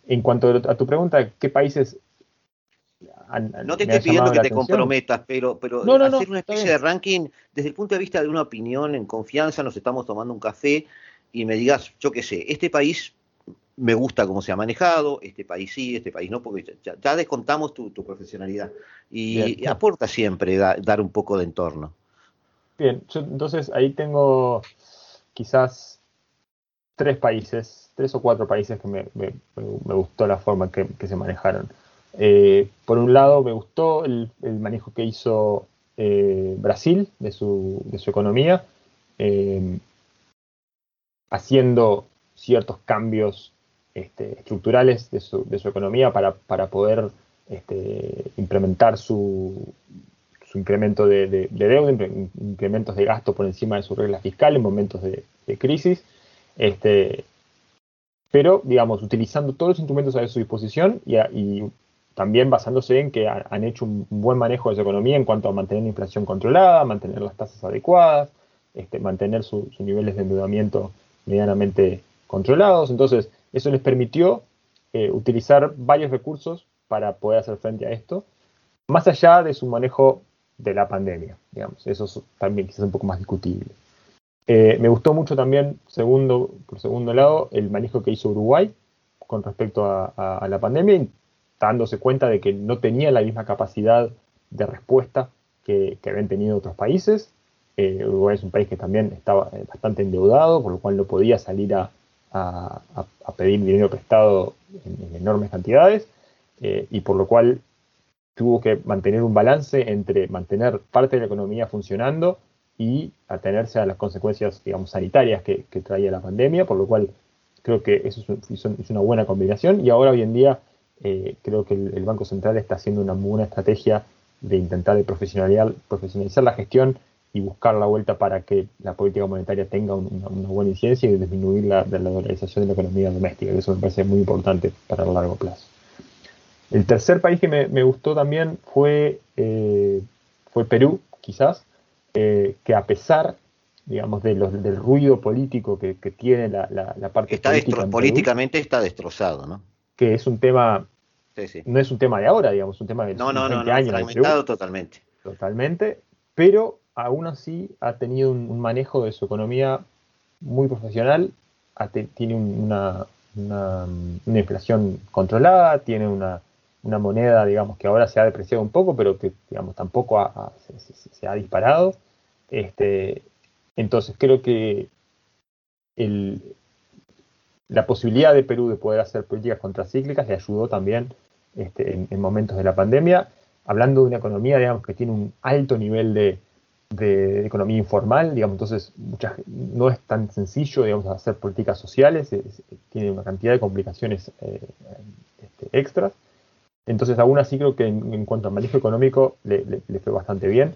en cuanto a tu pregunta, ¿qué países no te estoy pidiendo que te comprometas, pero, pero hacer una especie de ranking desde el punto de vista de una opinión en confianza, nos estamos tomando un café y me digas, yo qué sé, este país me gusta cómo se ha manejado, este país sí, este país no, porque ya, descontamos tu, profesionalidad y, aporta siempre dar un poco de entorno. Bien, entonces ahí tengo quizás tres países, tres o cuatro países que me, gustó la forma que se manejaron. Eh, por un lado, me gustó el, manejo que hizo eh, Brasil de su, economía, eh, haciendo ciertos cambios este, estructurales de su, economía para, poder este, implementar su, incremento de, deuda, incrementos de gasto por encima de su regla fiscal en momentos de, crisis. Este, pero, digamos, utilizando todos los instrumentos a su disposición y también basándose en que han hecho un buen manejo de su economía en cuanto a mantener la inflación controlada, mantener las tasas adecuadas, este, mantener sus niveles de endeudamiento medianamente controlados. Entonces, eso les permitió eh, utilizar varios recursos para poder hacer frente a esto, más allá de su manejo de la pandemia, digamos. Eso es también quizás un poco más discutible. Eh, me gustó mucho también, segundo, por segundo lado, el manejo que hizo Uruguay con respecto a, a la pandemia, dándose cuenta de que no tenía la misma capacidad de respuesta que, habían tenido otros países. Eh, Uruguay es un país que también estaba eh, bastante endeudado, por lo cual no podía salir a, pedir dinero prestado en, enormes cantidades, eh, y por lo cual tuvo que mantener un balance entre mantener parte de la economía funcionando y atenerse a las consecuencias, digamos, sanitarias que, traía la pandemia, por lo cual creo que eso es, una buena combinación. Y ahora hoy en día eh, creo que el, Banco Central está haciendo una buena estrategia de intentar profesionalizar, profesionalizar la gestión y buscar la vuelta para que la política monetaria tenga una, buena incidencia y disminuir la, dolarización de la economía doméstica, que eso me parece muy importante para el largo plazo. El tercer país que me, gustó también fue, eh, fue Perú, quizás, eh, que a pesar digamos, de los, del ruido político que, tiene la, parte está políticamente está destrozado, ¿no? Que es un tema, no es un tema de ahora, digamos, un tema de no, no, 20 no, años. Fragmentado totalmente. Totalmente, pero aún así ha tenido un, manejo de su economía muy profesional, tiene una, inflación controlada, tiene una, moneda, digamos, que ahora se ha depreciado un poco, pero que, digamos, tampoco se, ha disparado. Este, entonces, creo que el, la posibilidad de Perú de poder hacer políticas contracíclicas le ayudó también este, en, momentos de la pandemia, hablando de una economía, digamos, que tiene un alto nivel de, economía informal, digamos, entonces no es tan sencillo, digamos, hacer políticas sociales, tiene una cantidad de complicaciones eh, este, extras. Entonces, aún así creo que en, cuanto al manejo económico le, fue bastante bien.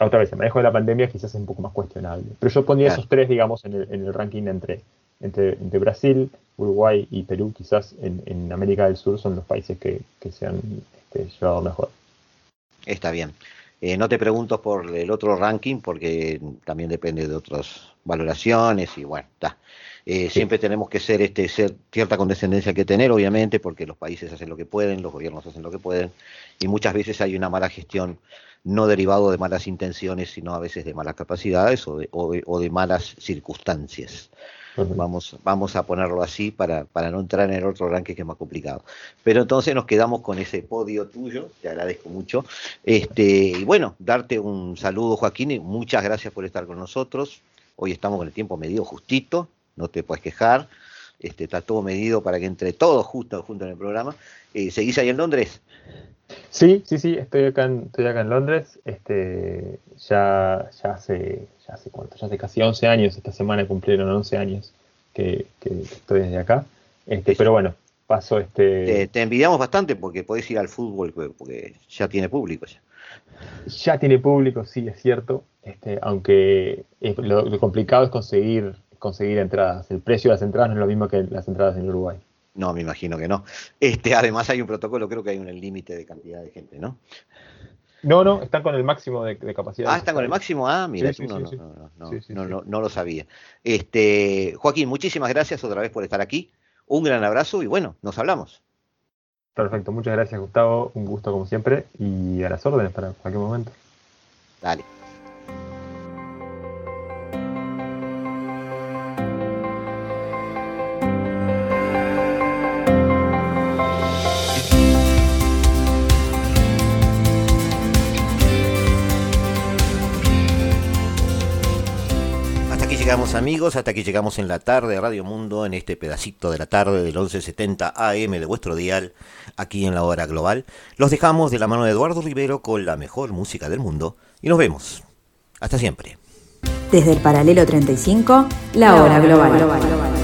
Otra vez, el manejo de la pandemia quizás es un poco más cuestionable. Pero yo pondría esos tres, digamos, en el, ranking entre, entre, Brasil, Uruguay y Perú, quizás en, América del Sur son los países que, se han este, llevado mejor. Está bien. Eh, no te pregunto por el otro ranking porque también depende de otras valoraciones y bueno, está. Eh, siempre tenemos que ser, este, ser cierta condescendencia que tener, obviamente, porque los países hacen lo que pueden, los gobiernos hacen lo que pueden, y muchas veces hay una mala gestión, no derivado de malas intenciones, sino a veces de malas capacidades o de, o de, malas circunstancias. Vamos, vamos a ponerlo así para, para no entrar en el otro ranking que es más complicado. Pero entonces nos quedamos con ese podio tuyo, te agradezco mucho. Este, y bueno, darte un saludo, Joaquín, y muchas gracias por estar con nosotros. Hoy estamos con el tiempo medido justito, no te puedes quejar. Este, está todo medido para que entre todos justo, junto en el programa. Eh, ¿Seguís ahí en Londres? Sí, sí, sí, estoy acá en, estoy acá en Londres. Este, ya, ya hace, ya hace cuánto, ya hace casi 11 años, esta semana cumplieron 11 años que, estoy desde acá. Este, pero bueno, paso este. Te, envidiamos bastante porque podés ir al fútbol, porque ya tiene público ya. Ya tiene público, sí, es cierto. Este, aunque lo complicado es conseguir conseguir entradas. El precio de las entradas no es lo mismo que las entradas en Uruguay. No, me imagino que no. Este, además hay un protocolo, creo que hay un límite de cantidad de gente, ¿no? No, no, están con el máximo de, capacidad. Ah, están con el máximo. Ah, mira, no, no, no, no, lo sabía. Este, Joaquín, muchísimas gracias otra vez por estar aquí. Un gran abrazo y bueno, nos hablamos. Perfecto, muchas gracias Gustavo, un gusto como siempre y a las órdenes para cualquier momento. Dale. Llegamos amigos, hasta que llegamos en la tarde de Radio Mundo, en este pedacito de la tarde del 1170 AM de vuestro dial, aquí en la hora global. Los dejamos de la mano de Eduardo Rivero con la mejor música del mundo y nos vemos. Hasta siempre. Desde el paralelo 35, la, hora global. global.